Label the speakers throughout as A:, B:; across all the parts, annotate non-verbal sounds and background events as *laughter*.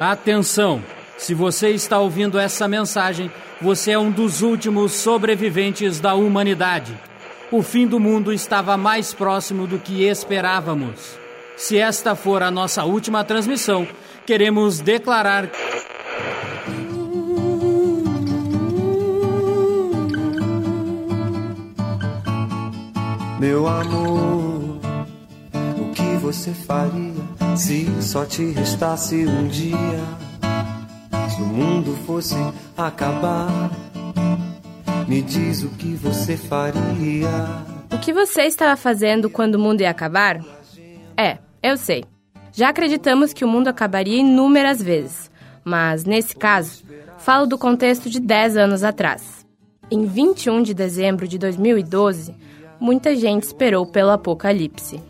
A: Atenção! Se você está ouvindo essa mensagem, você é um dos últimos sobreviventes da humanidade. O fim do mundo estava mais próximo do que esperávamos. Se esta for a nossa última transmissão, queremos declarar.
B: Meu amor, o que você faria se só te restasse um dia? Se o mundo fosse acabar, me diz o que você faria.
C: O que você estava fazendo quando o mundo ia acabar? É, eu sei. Já acreditamos que o mundo acabaria inúmeras vezes, mas nesse caso, falo do contexto de 10 anos atrás. Em 21 de dezembro de 2012, muita gente esperou pelo apocalipse.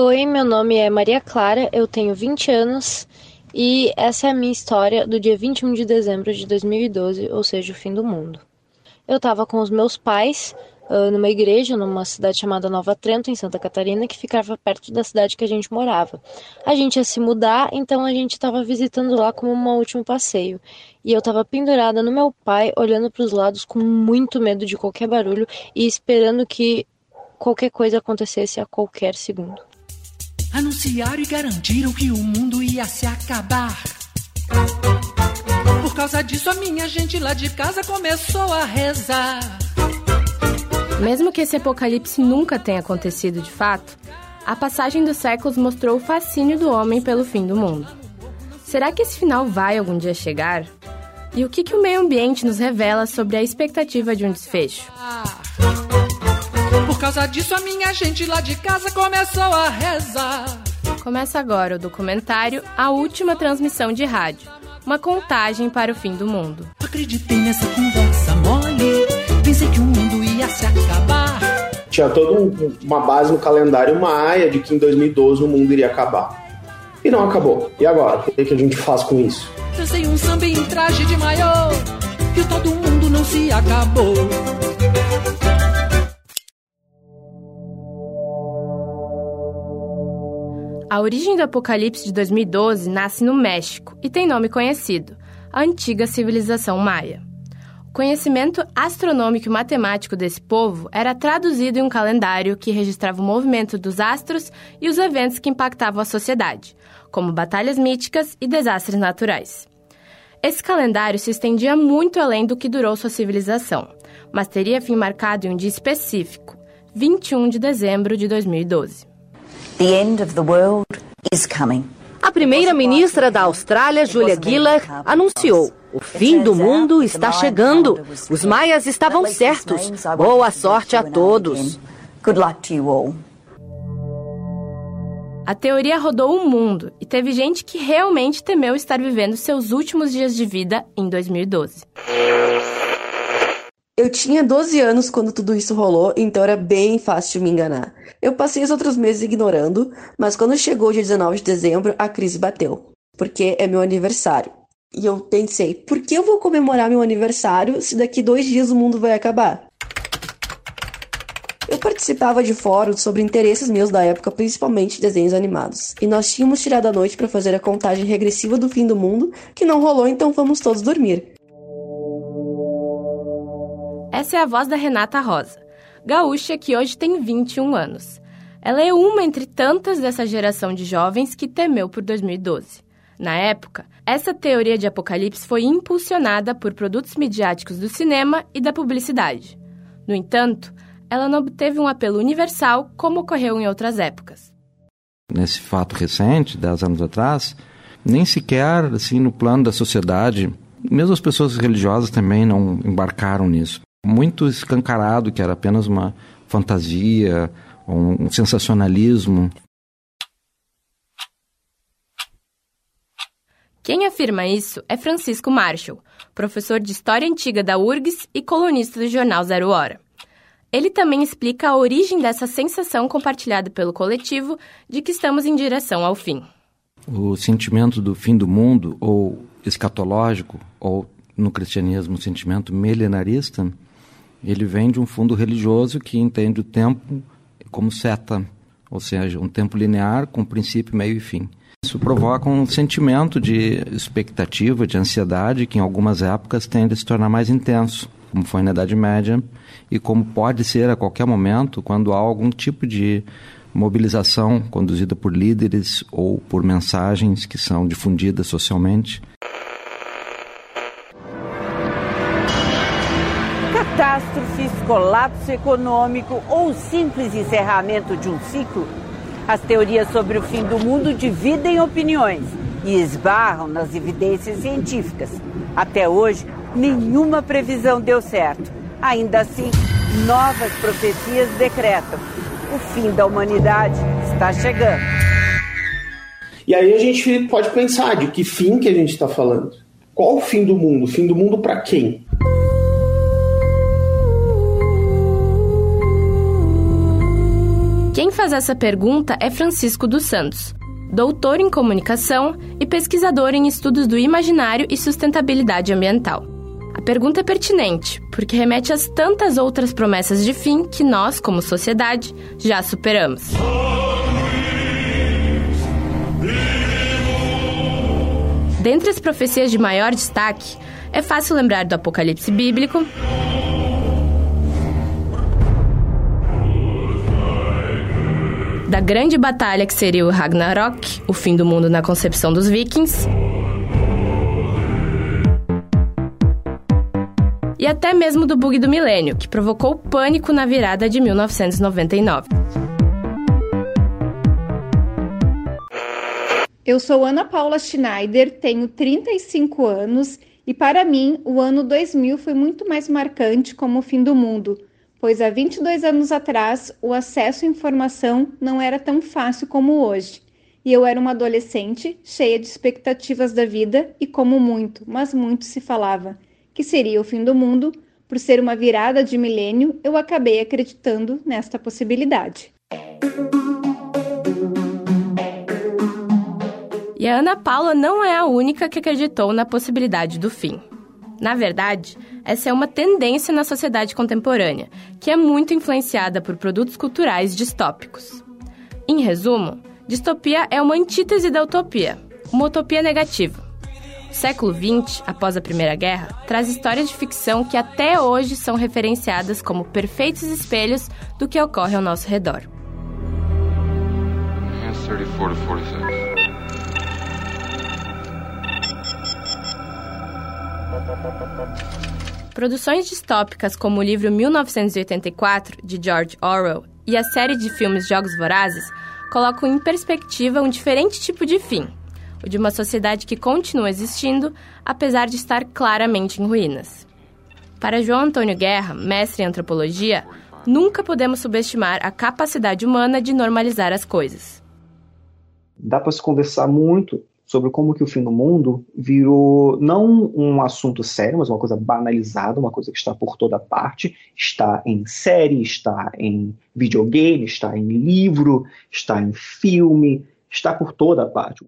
D: Oi, meu nome é Maria Clara, eu tenho 20 anos e essa é a minha história do dia 21 de dezembro de 2012, ou seja, o fim do mundo. Eu estava com os meus pais uh, numa igreja, numa cidade chamada Nova Trento, em Santa Catarina, que ficava perto da cidade que a gente morava. A gente ia se mudar, então a gente estava visitando lá como um último passeio. E eu estava pendurada no meu pai, olhando para os lados com muito medo de qualquer barulho e esperando que qualquer coisa acontecesse a qualquer segundo.
E: Anunciaram e garantiram que o mundo ia se acabar. Por causa disso, a minha gente lá de casa começou a rezar.
C: Mesmo que esse apocalipse nunca tenha acontecido de fato, a passagem dos séculos mostrou o fascínio do homem pelo fim do mundo. Será que esse final vai algum dia chegar? E o que, que o meio ambiente nos revela sobre a expectativa de um desfecho?
E: Por causa disso, a minha gente lá de casa começou a rezar.
C: Começa agora o documentário A Última Transmissão de Rádio uma contagem para o fim do mundo.
E: Acreditei nessa conversa mole, pensei que o mundo ia se acabar.
F: Tinha toda um, uma base no calendário maia de que em 2012 o mundo iria acabar. E não acabou. E agora? O que, que a gente faz com isso?
E: Dancei um samba em traje de maior, e todo mundo não se acabou.
C: A origem do Apocalipse de 2012 nasce no México e tem nome conhecido: a antiga civilização maia. O conhecimento astronômico e matemático desse povo era traduzido em um calendário que registrava o movimento dos astros e os eventos que impactavam a sociedade, como batalhas míticas e desastres naturais. Esse calendário se estendia muito além do que durou sua civilização, mas teria fim marcado em um dia específico, 21 de dezembro de 2012.
G: The end of the world is coming.
H: A primeira-ministra da Austrália, Julia Gillard, anunciou: o fim do mundo está chegando. Os maias estavam certos. Boa sorte a todos.
G: Good luck to you all.
C: A teoria rodou o mundo e teve gente que realmente temeu estar vivendo seus últimos dias de vida em 2012.
I: Eu tinha 12 anos quando tudo isso rolou, então era bem fácil me enganar. Eu passei os outros meses ignorando, mas quando chegou o dia 19 de dezembro, a crise bateu. Porque é meu aniversário. E eu pensei, por que eu vou comemorar meu aniversário se daqui dois dias o mundo vai acabar? Eu participava de fóruns sobre interesses meus da época, principalmente desenhos animados. E nós tínhamos tirado a noite para fazer a contagem regressiva do fim do mundo, que não rolou, então fomos todos dormir.
C: Essa é a voz da Renata Rosa, gaúcha que hoje tem 21 anos. Ela é uma entre tantas dessa geração de jovens que temeu por 2012. Na época, essa teoria de apocalipse foi impulsionada por produtos midiáticos do cinema e da publicidade. No entanto, ela não obteve um apelo universal como ocorreu em outras épocas.
J: Nesse fato recente, 10 anos atrás, nem sequer assim no plano da sociedade, mesmo as pessoas religiosas também não embarcaram nisso muito escancarado que era apenas uma fantasia, um sensacionalismo.
C: Quem afirma isso é Francisco Marshall, professor de História Antiga da URGS e colunista do jornal Zero Hora. Ele também explica a origem dessa sensação compartilhada pelo coletivo de que estamos em direção ao fim.
J: O sentimento do fim do mundo, ou escatológico, ou no cristianismo o sentimento milenarista, ele vem de um fundo religioso que entende o tempo como seta, ou seja, um tempo linear com princípio, meio e fim. Isso provoca um sentimento de expectativa, de ansiedade, que em algumas épocas tende a se tornar mais intenso, como foi na Idade Média, e como pode ser a qualquer momento quando há algum tipo de mobilização conduzida por líderes ou por mensagens que são difundidas socialmente.
K: Colapso econômico ou simples encerramento de um ciclo, as teorias sobre o fim do mundo dividem opiniões e esbarram nas evidências científicas. Até hoje, nenhuma previsão deu certo. Ainda assim, novas profecias decretam o fim da humanidade está chegando.
F: E aí a gente pode pensar de que fim que a gente está falando. Qual o fim do mundo? Fim do mundo para quem?
C: Quem faz essa pergunta é Francisco dos Santos, doutor em comunicação e pesquisador em estudos do imaginário e sustentabilidade ambiental. A pergunta é pertinente, porque remete às tantas outras promessas de fim que nós, como sociedade, já superamos. Dentre as profecias de maior destaque, é fácil lembrar do Apocalipse bíblico, da grande batalha que seria o Ragnarok, o fim do mundo na concepção dos vikings, e até mesmo do bug do milênio, que provocou pânico na virada de 1999.
L: Eu sou Ana Paula Schneider, tenho 35 anos e para mim o ano 2000 foi muito mais marcante como o fim do mundo, pois há 22 anos atrás o acesso à informação não era tão fácil como hoje. E eu era uma adolescente cheia de expectativas da vida e como muito, mas muito se falava que seria o fim do mundo, por ser uma virada de milênio, eu acabei acreditando nesta possibilidade.
C: E a Ana Paula não é a única que acreditou na possibilidade do fim. Na verdade, essa é uma tendência na sociedade contemporânea, que é muito influenciada por produtos culturais distópicos. Em resumo, distopia é uma antítese da utopia, uma utopia negativa século XX, após a Primeira Guerra, traz histórias de ficção que até hoje são referenciadas como perfeitos espelhos do que ocorre ao nosso redor. 34 46. Produções distópicas como o livro 1984, de George Orwell, e a série de filmes Jogos Vorazes colocam em perspectiva um diferente tipo de fim, o de uma sociedade que continua existindo, apesar de estar claramente em ruínas. Para João Antônio Guerra, mestre em antropologia, nunca podemos subestimar a capacidade humana de normalizar as coisas.
M: Dá para se conversar muito sobre como que o fim do mundo virou não um assunto sério, mas uma coisa banalizada, uma coisa que está por toda parte, está em série, está em videogame, está em livro, está em filme, está por toda parte.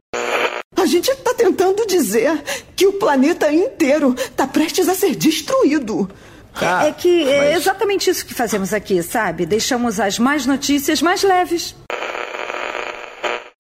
N: A gente está tentando dizer que o planeta inteiro está prestes a ser destruído.
O: Ah, é que é exatamente isso que fazemos aqui, sabe? Deixamos as más notícias mais leves.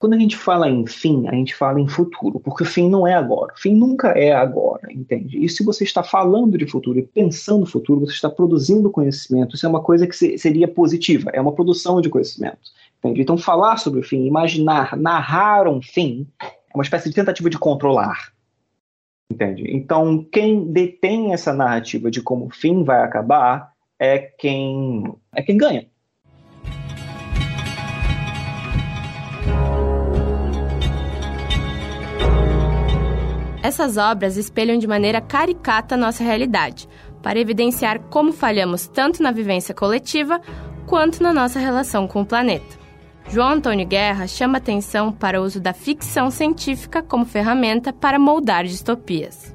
M: Quando a gente fala em fim, a gente fala em futuro, porque o fim não é agora. O fim nunca é agora, entende? E se você está falando de futuro e pensando no futuro, você está produzindo conhecimento. Isso é uma coisa que seria positiva, é uma produção de conhecimento. Entende? Então, falar sobre o fim, imaginar, narrar um fim, é uma espécie de tentativa de controlar. Entende? Então, quem detém essa narrativa de como o fim vai acabar é quem é quem ganha.
C: Essas obras espelham de maneira caricata nossa realidade, para evidenciar como falhamos tanto na vivência coletiva quanto na nossa relação com o planeta. João Antônio Guerra chama atenção para o uso da ficção científica como ferramenta para moldar distopias.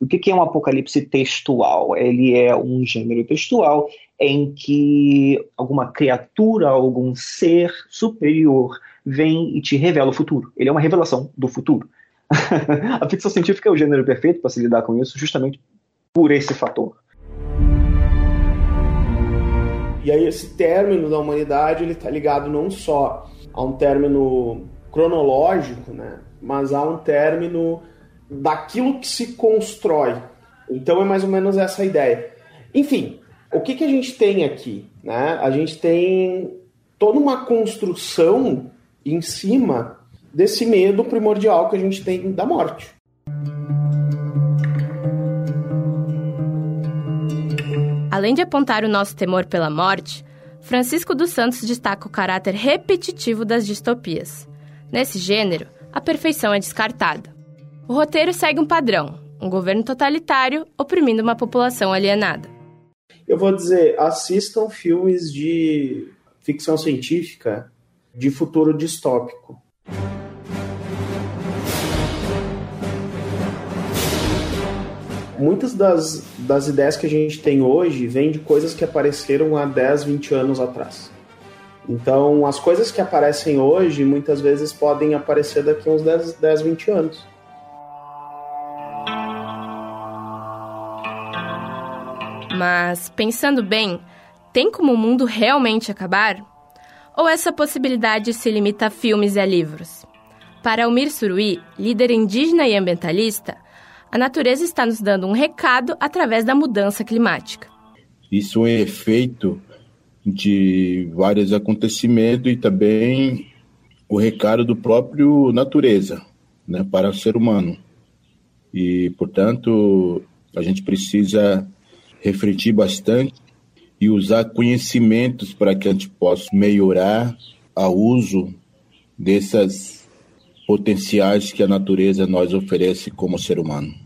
M: O que é um apocalipse textual? Ele é um gênero textual em que alguma criatura, algum ser superior vem e te revela o futuro. Ele é uma revelação do futuro. *laughs* a ficção científica é o gênero perfeito para se lidar com isso, justamente por esse fator.
F: E aí esse término da humanidade ele está ligado não só a um término cronológico, né? Mas há um término daquilo que se constrói. Então é mais ou menos essa a ideia. Enfim, o que, que a gente tem aqui? Né? A gente tem toda uma construção em cima desse medo primordial que a gente tem da morte.
C: Além de apontar o nosso temor pela morte, Francisco dos Santos destaca o caráter repetitivo das distopias. Nesse gênero, a perfeição é descartada. O roteiro segue um padrão: um governo totalitário oprimindo uma população alienada.
F: Eu vou dizer, assistam filmes de ficção científica de futuro distópico. Muitas das, das ideias que a gente tem hoje vêm de coisas que apareceram há 10, 20 anos atrás. Então, as coisas que aparecem hoje muitas vezes podem aparecer daqui a uns 10, 10 20 anos.
C: Mas, pensando bem, tem como o mundo realmente acabar? Ou essa possibilidade se limita a filmes e a livros? Para Almir Suruí, líder indígena e ambientalista, a natureza está nos dando um recado através da mudança climática.
P: Isso é efeito de vários acontecimentos e também o recado do próprio natureza, né, para o ser humano. E, portanto, a gente precisa refletir bastante e usar conhecimentos para que a gente possa melhorar o uso dessas potenciais que a natureza nos oferece como ser humano.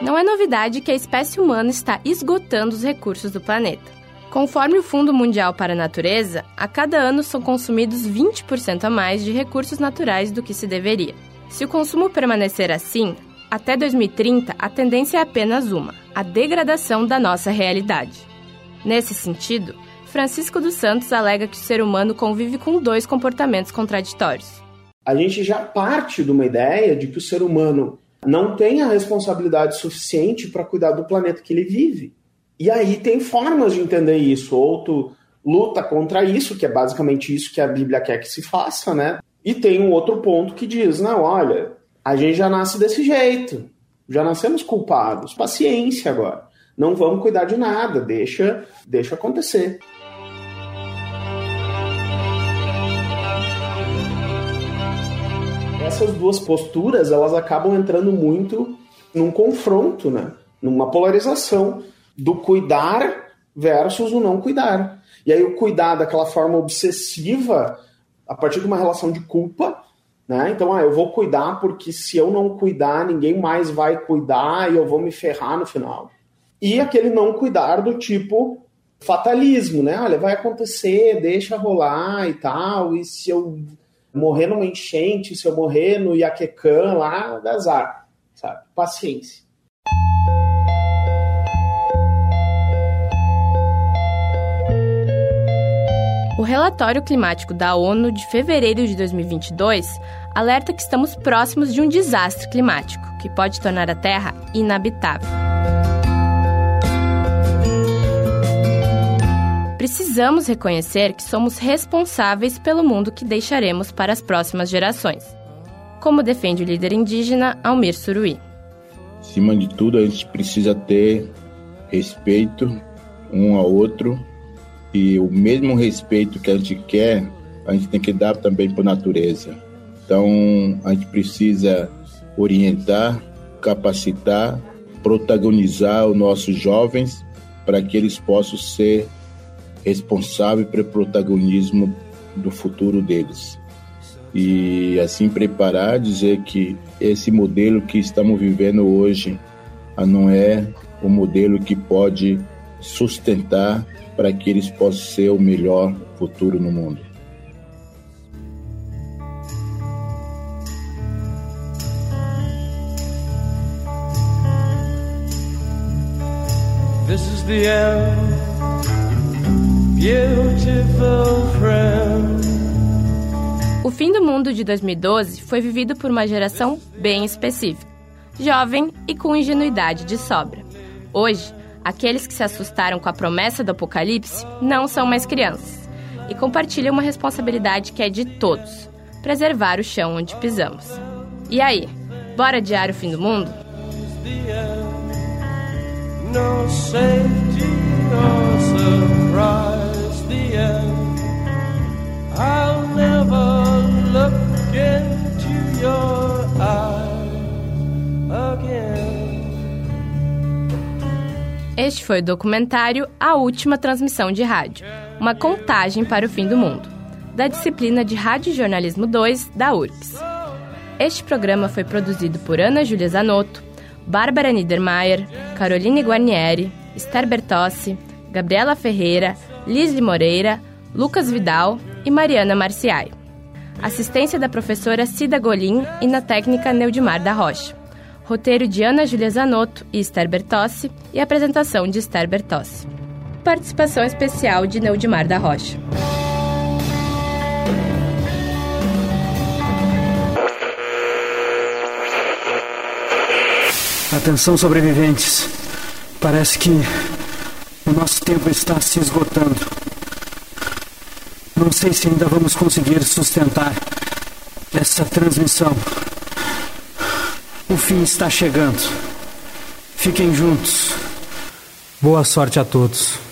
C: Não é novidade que a espécie humana está esgotando os recursos do planeta. Conforme o Fundo Mundial para a Natureza, a cada ano são consumidos 20% a mais de recursos naturais do que se deveria. Se o consumo permanecer assim, até 2030, a tendência é apenas uma: a degradação da nossa realidade. Nesse sentido, Francisco dos Santos alega que o ser humano convive com dois comportamentos contraditórios.
F: A gente já parte de uma ideia de que o ser humano não tem a responsabilidade suficiente para cuidar do planeta que ele vive. E aí tem formas de entender isso. Ou tu luta contra isso, que é basicamente isso que a Bíblia quer que se faça, né? E tem um outro ponto que diz: não, olha, a gente já nasce desse jeito. Já nascemos culpados. Paciência agora. Não vamos cuidar de nada, deixa, deixa acontecer. Essas duas posturas, elas acabam entrando muito num confronto, né? Numa polarização do cuidar versus o não cuidar. E aí o cuidar daquela forma obsessiva, a partir de uma relação de culpa, né? Então, ah, eu vou cuidar porque se eu não cuidar, ninguém mais vai cuidar e eu vou me ferrar no final. E aquele não cuidar do tipo fatalismo, né? Olha, vai acontecer, deixa rolar e tal. E se eu morrer numa enchente, se eu morrer no Iaquecã lá, dá azar, sabe? Paciência.
C: O relatório climático da ONU de fevereiro de 2022 alerta que estamos próximos de um desastre climático que pode tornar a Terra inabitável. Precisamos reconhecer que somos responsáveis pelo mundo que deixaremos para as próximas gerações, como defende o líder indígena Almir Suruí.
P: Acima de tudo, a gente precisa ter respeito um ao outro e o mesmo respeito que a gente quer, a gente tem que dar também para a natureza. Então, a gente precisa orientar, capacitar, protagonizar os nossos jovens para que eles possam ser responsáveis pelo protagonismo do futuro deles. E assim preparar, dizer que esse modelo que estamos vivendo hoje não é o modelo que pode sustentar para que eles possam ser o melhor futuro no mundo. This is the end.
C: O fim do mundo de 2012 foi vivido por uma geração bem específica, jovem e com ingenuidade de sobra. Hoje, aqueles que se assustaram com a promessa do apocalipse não são mais crianças. e compartilha uma responsabilidade que é de todos: preservar o chão onde pisamos. E aí, bora adiar o fim do mundo? Safety Este foi o documentário A Última Transmissão de Rádio, uma contagem para o fim do mundo, da disciplina de Rádio Jornalismo 2 da URPS. Este programa foi produzido por Ana Júlia Zanotto, Bárbara Niedermayer, Caroline Guarnieri, Esther Bertossi, Gabriela Ferreira, Lisli Moreira, Lucas Vidal e Mariana Marciai. Assistência da professora Cida Golim e na técnica Neudimar da Rocha roteiro de Ana Júlia Zanotto e Esther Bertossi e apresentação de Esther Bertossi. Participação especial de Neudimar da Rocha.
Q: Atenção, sobreviventes. Parece que o nosso tempo está se esgotando. Não sei se ainda vamos conseguir sustentar essa transmissão. O fim está chegando. Fiquem juntos. Boa sorte a todos.